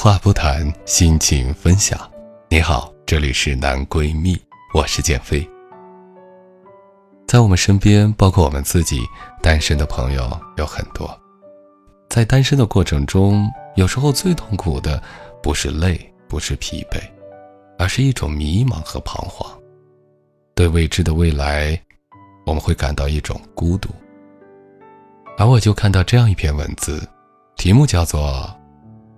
话不谈，心情分享。你好，这里是男闺蜜，我是建飞。在我们身边，包括我们自己，单身的朋友有很多。在单身的过程中，有时候最痛苦的不是累，不是疲惫，而是一种迷茫和彷徨。对未知的未来，我们会感到一种孤独。而我就看到这样一篇文字，题目叫做。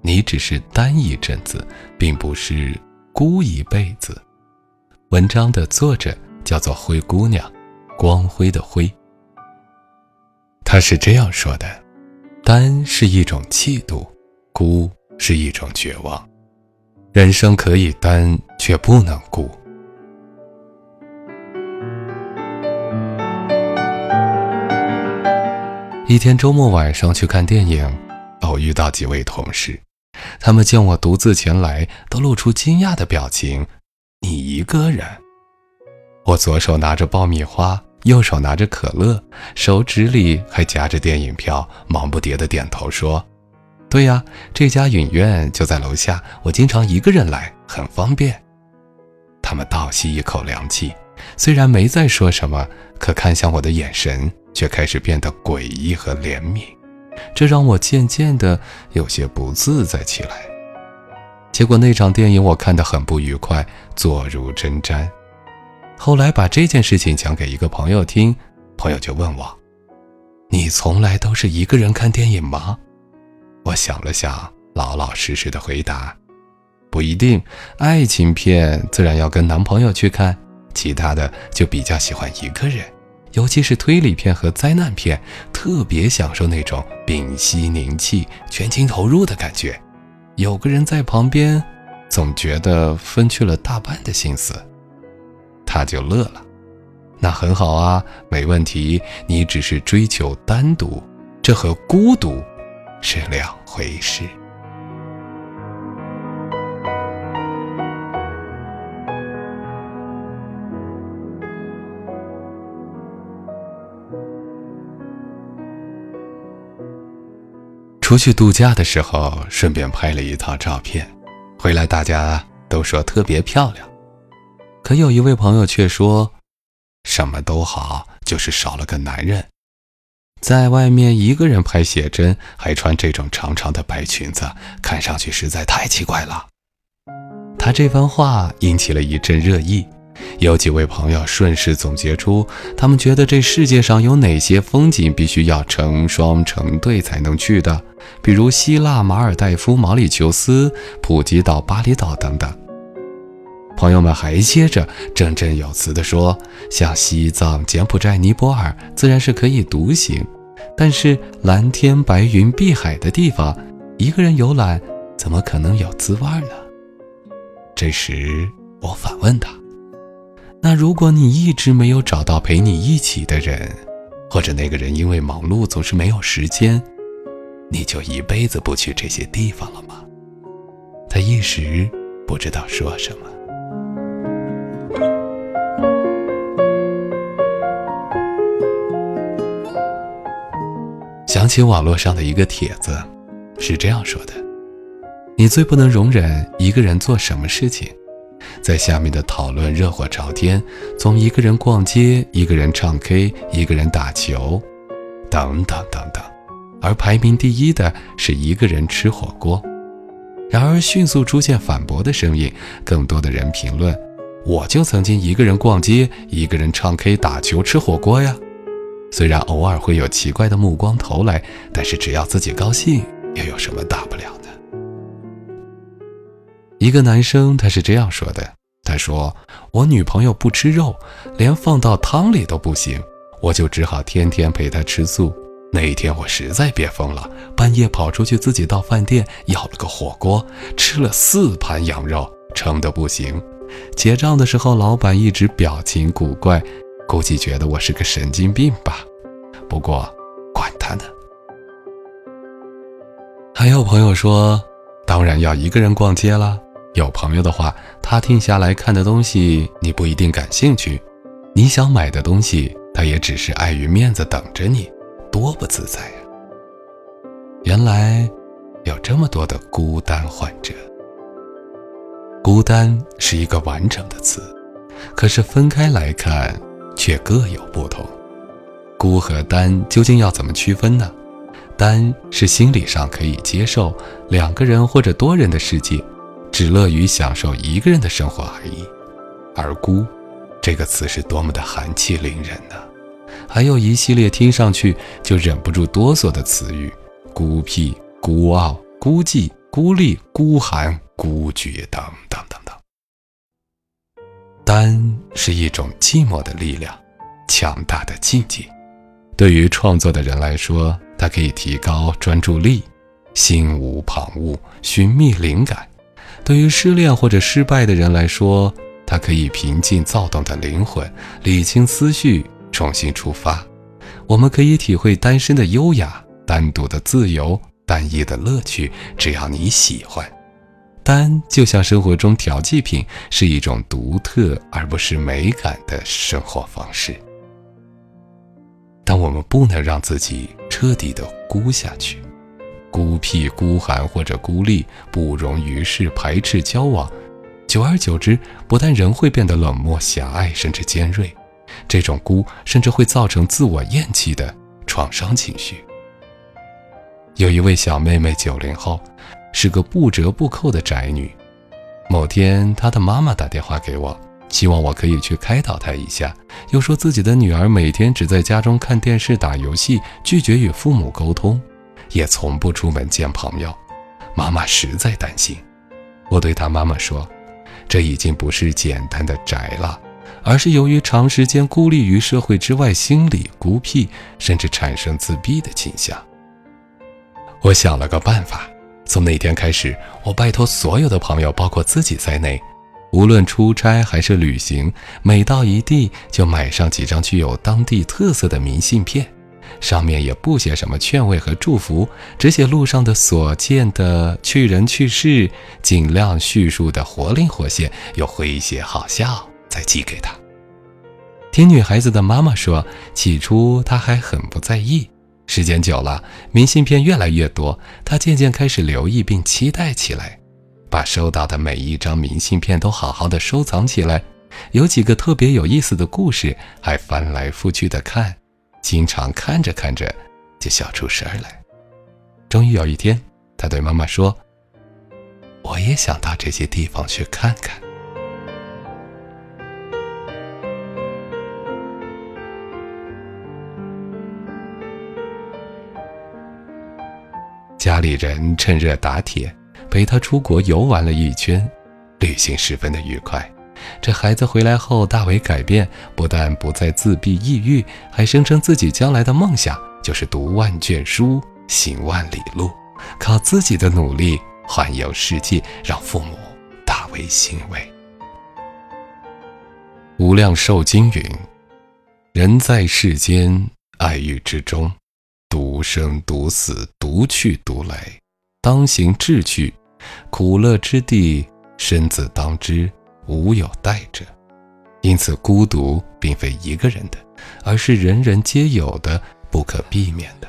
你只是单一阵子，并不是孤一辈子。文章的作者叫做灰姑娘，光辉的辉。她是这样说的：单是一种气度，孤是一种绝望。人生可以单，却不能孤。一天周末晚上去看电影，偶遇到几位同事。他们见我独自前来，都露出惊讶的表情。你一个人？我左手拿着爆米花，右手拿着可乐，手指里还夹着电影票，忙不迭地点头说：“对呀，这家影院就在楼下，我经常一个人来，很方便。”他们倒吸一口凉气，虽然没再说什么，可看向我的眼神却开始变得诡异和怜悯。这让我渐渐的有些不自在起来。结果那场电影我看得很不愉快，坐如针毡。后来把这件事情讲给一个朋友听，朋友就问我：“你从来都是一个人看电影吗？”我想了想，老老实实的回答：“不一定，爱情片自然要跟男朋友去看，其他的就比较喜欢一个人。”尤其是推理片和灾难片，特别享受那种屏息凝气、全情投入的感觉。有个人在旁边，总觉得分去了大半的心思。他就乐了，那很好啊，没问题。你只是追求单独，这和孤独是两回事。出去度假的时候，顺便拍了一套照片，回来大家都说特别漂亮。可有一位朋友却说，什么都好，就是少了个男人。在外面一个人拍写真，还穿这种长长的白裙子，看上去实在太奇怪了。他这番话引起了一阵热议。有几位朋友顺势总结出，他们觉得这世界上有哪些风景必须要成双成对才能去的，比如希腊、马尔代夫、毛里求斯、普吉岛、巴厘岛等等。朋友们还接着振振有词地说，像西藏、柬埔寨、尼泊尔自然是可以独行，但是蓝天白云、碧海的地方，一个人游览怎么可能有滋味呢？这时我反问他。那如果你一直没有找到陪你一起的人，或者那个人因为忙碌总是没有时间，你就一辈子不去这些地方了吗？他一时不知道说什么。想起网络上的一个帖子，是这样说的：你最不能容忍一个人做什么事情？在下面的讨论热火朝天，从一个人逛街、一个人唱 K、一个人打球，等等等等，而排名第一的是一个人吃火锅。然而迅速出现反驳的声音，更多的人评论：“我就曾经一个人逛街、一个人唱 K、打球、吃火锅呀。”虽然偶尔会有奇怪的目光投来，但是只要自己高兴，又有什么大不了？一个男生他是这样说的：“他说我女朋友不吃肉，连放到汤里都不行。我就只好天天陪她吃素。那一天我实在憋疯了，半夜跑出去自己到饭店要了个火锅，吃了四盘羊肉，撑得不行。结账的时候，老板一直表情古怪，估计觉得我是个神经病吧。不过，管他呢。还有朋友说，当然要一个人逛街了。有朋友的话，他停下来看的东西你不一定感兴趣，你想买的东西，他也只是碍于面子等着你。多不自在呀！原来有这么多的孤单患者。孤单是一个完整的词，可是分开来看却各有不同。孤和单究竟要怎么区分呢？单是心理上可以接受两个人或者多人的世界，只乐于享受一个人的生活而已。而孤这个词是多么的寒气凌人呢？还有一系列听上去就忍不住哆嗦的词语：孤僻、孤傲、孤寂、孤立、孤寒、孤绝等等等等。单是一种寂寞的力量，强大的境界。对于创作的人来说，它可以提高专注力，心无旁骛，寻觅灵感；对于失恋或者失败的人来说，它可以平静躁动的灵魂，理清思绪。重新出发，我们可以体会单身的优雅、单独的自由、单一的乐趣。只要你喜欢，单就像生活中调剂品，是一种独特而不是美感的生活方式。但我们不能让自己彻底的孤下去，孤僻、孤寒或者孤立，不容于世，排斥交往，久而久之，不但人会变得冷漠、狭隘，甚至尖锐。这种孤甚至会造成自我厌弃的创伤情绪。有一位小妹妹，九零后，是个不折不扣的宅女。某天，她的妈妈打电话给我，希望我可以去开导她一下，又说自己的女儿每天只在家中看电视、打游戏，拒绝与父母沟通，也从不出门见朋友。妈妈实在担心。我对她妈妈说：“这已经不是简单的宅了。”而是由于长时间孤立于社会之外，心理孤僻，甚至产生自闭的倾向。我想了个办法，从那天开始，我拜托所有的朋友，包括自己在内，无论出差还是旅行，每到一地就买上几张具有当地特色的明信片，上面也不写什么劝慰和祝福，只写路上的所见的趣人趣事，尽量叙述的活灵活现又诙谐好笑。再寄给他。听女孩子的妈妈说，起初她还很不在意，时间久了，明信片越来越多，她渐渐开始留意并期待起来，把收到的每一张明信片都好好的收藏起来。有几个特别有意思的故事，还翻来覆去的看，经常看着看着就笑出声来。终于有一天，她对妈妈说：“我也想到这些地方去看看。”家里人趁热打铁，陪他出国游玩了一圈，旅行十分的愉快。这孩子回来后大为改变，不但不再自闭抑郁，还声称自己将来的梦想就是读万卷书，行万里路，靠自己的努力环游世界，让父母大为欣慰。无量寿经云：“人在世间，爱欲之中。”独生独死，独去独来，当行志去，苦乐之地，身自当之，无有代者。因此，孤独并非一个人的，而是人人皆有的，不可避免的。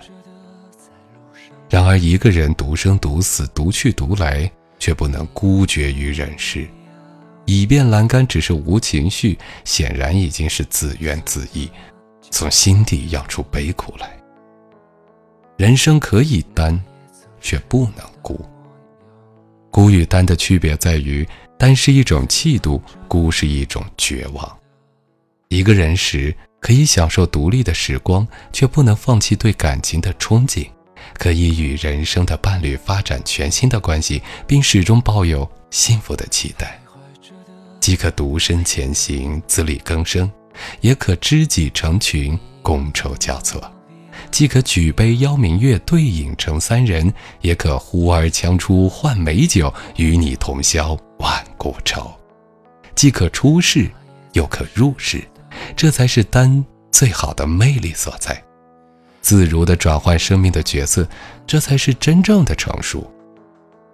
然而，一个人独生独死，独去独来，却不能孤绝于人世。以便栏杆只是无情绪，显然已经是自怨自艾，从心底养出悲苦来。人生可以单，却不能孤。孤与单的区别在于，单是一种气度，孤是一种绝望。一个人时可以享受独立的时光，却不能放弃对感情的憧憬；可以与人生的伴侣发展全新的关系，并始终抱有幸福的期待。既可独身前行，自力更生，也可知己成群，觥筹交错，既可举杯邀明月，对影成三人，也可呼儿将出换美酒，与你同销万古愁。既可出世，又可入世，这才是丹最好的魅力所在。自如的转换生命的角色，这才是真正的成熟。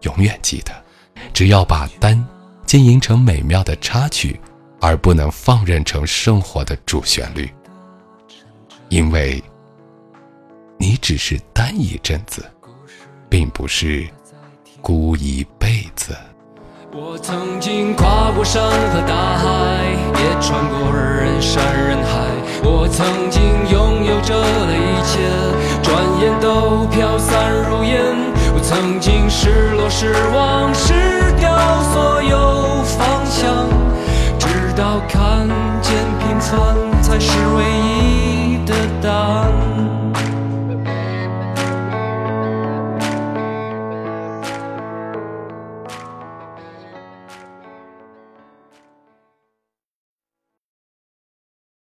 永远记得，只要把丹经营成美妙的插曲，而不能放任成生活的主旋律。因为，只是单一阵子，并不是孤一辈子。我曾经跨过山和大海，也穿过人山人海。我曾经拥有着的一切，转眼都飘散如烟。我曾经失落、失望、失掉